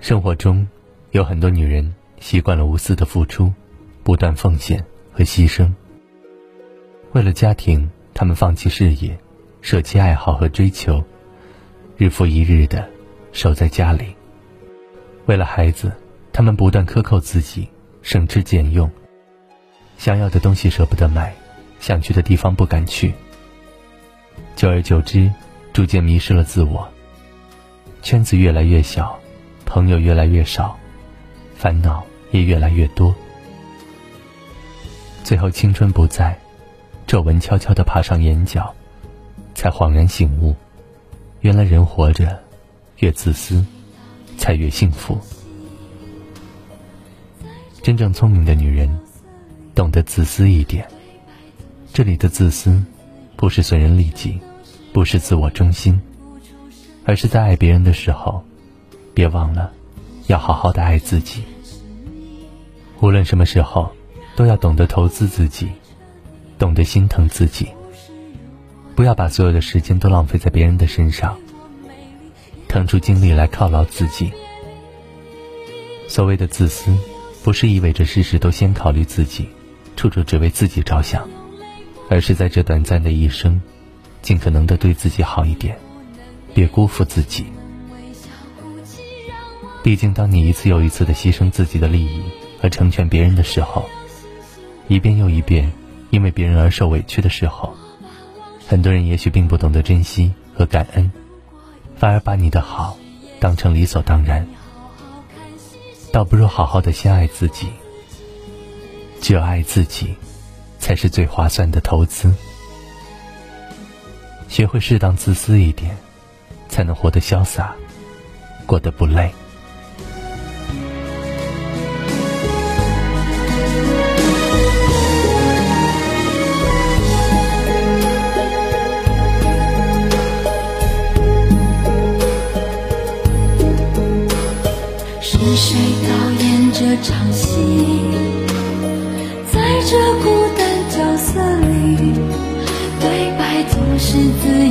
生活中，有很多女人习惯了无私的付出，不断奉献和牺牲。为了家庭，她们放弃事业，舍弃爱好和追求，日复一日的守在家里。为了孩子，她们不断克扣自己，省吃俭用，想要的东西舍不得买，想去的地方不敢去。久而久之，逐渐迷失了自我，圈子越来越小。朋友越来越少，烦恼也越来越多，最后青春不在，皱纹悄悄地爬上眼角，才恍然醒悟，原来人活着越自私，才越幸福。真正聪明的女人，懂得自私一点。这里的自私，不是损人利己，不是自我中心，而是在爱别人的时候。别忘了，要好好的爱自己。无论什么时候，都要懂得投资自己，懂得心疼自己。不要把所有的时间都浪费在别人的身上，腾出精力来犒劳自己。所谓的自私，不是意味着事事都先考虑自己，处处只为自己着想，而是在这短暂的一生，尽可能的对自己好一点，别辜负自己。毕竟，当你一次又一次的牺牲自己的利益和成全别人的时候，一遍又一遍因为别人而受委屈的时候，很多人也许并不懂得珍惜和感恩，反而把你的好当成理所当然。倒不如好好的先爱自己，只有爱自己，才是最划算的投资。学会适当自私一点，才能活得潇洒，过得不累。是谁导演这场戏？在这孤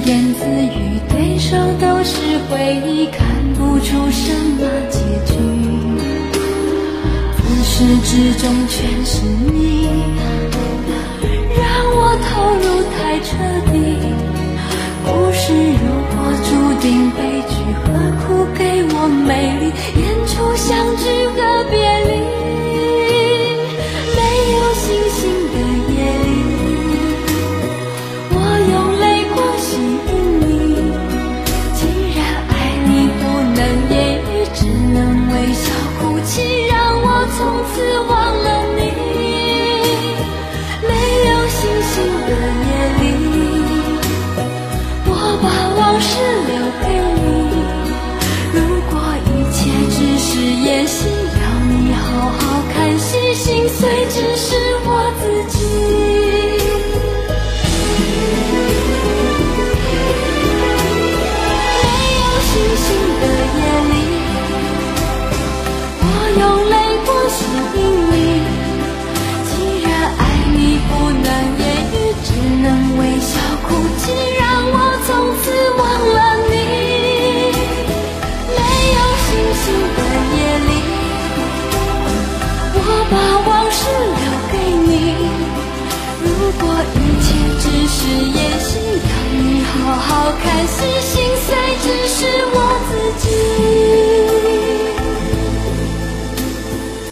言自语，对手都是回忆，看不出什么结局。自始至终全是你，从此忘了你。没有星星的夜里，我把往事留给你。如果一切只。是演戏，要你好好看戏，心碎是留给你。如果一切只是演戏要你好好看戏心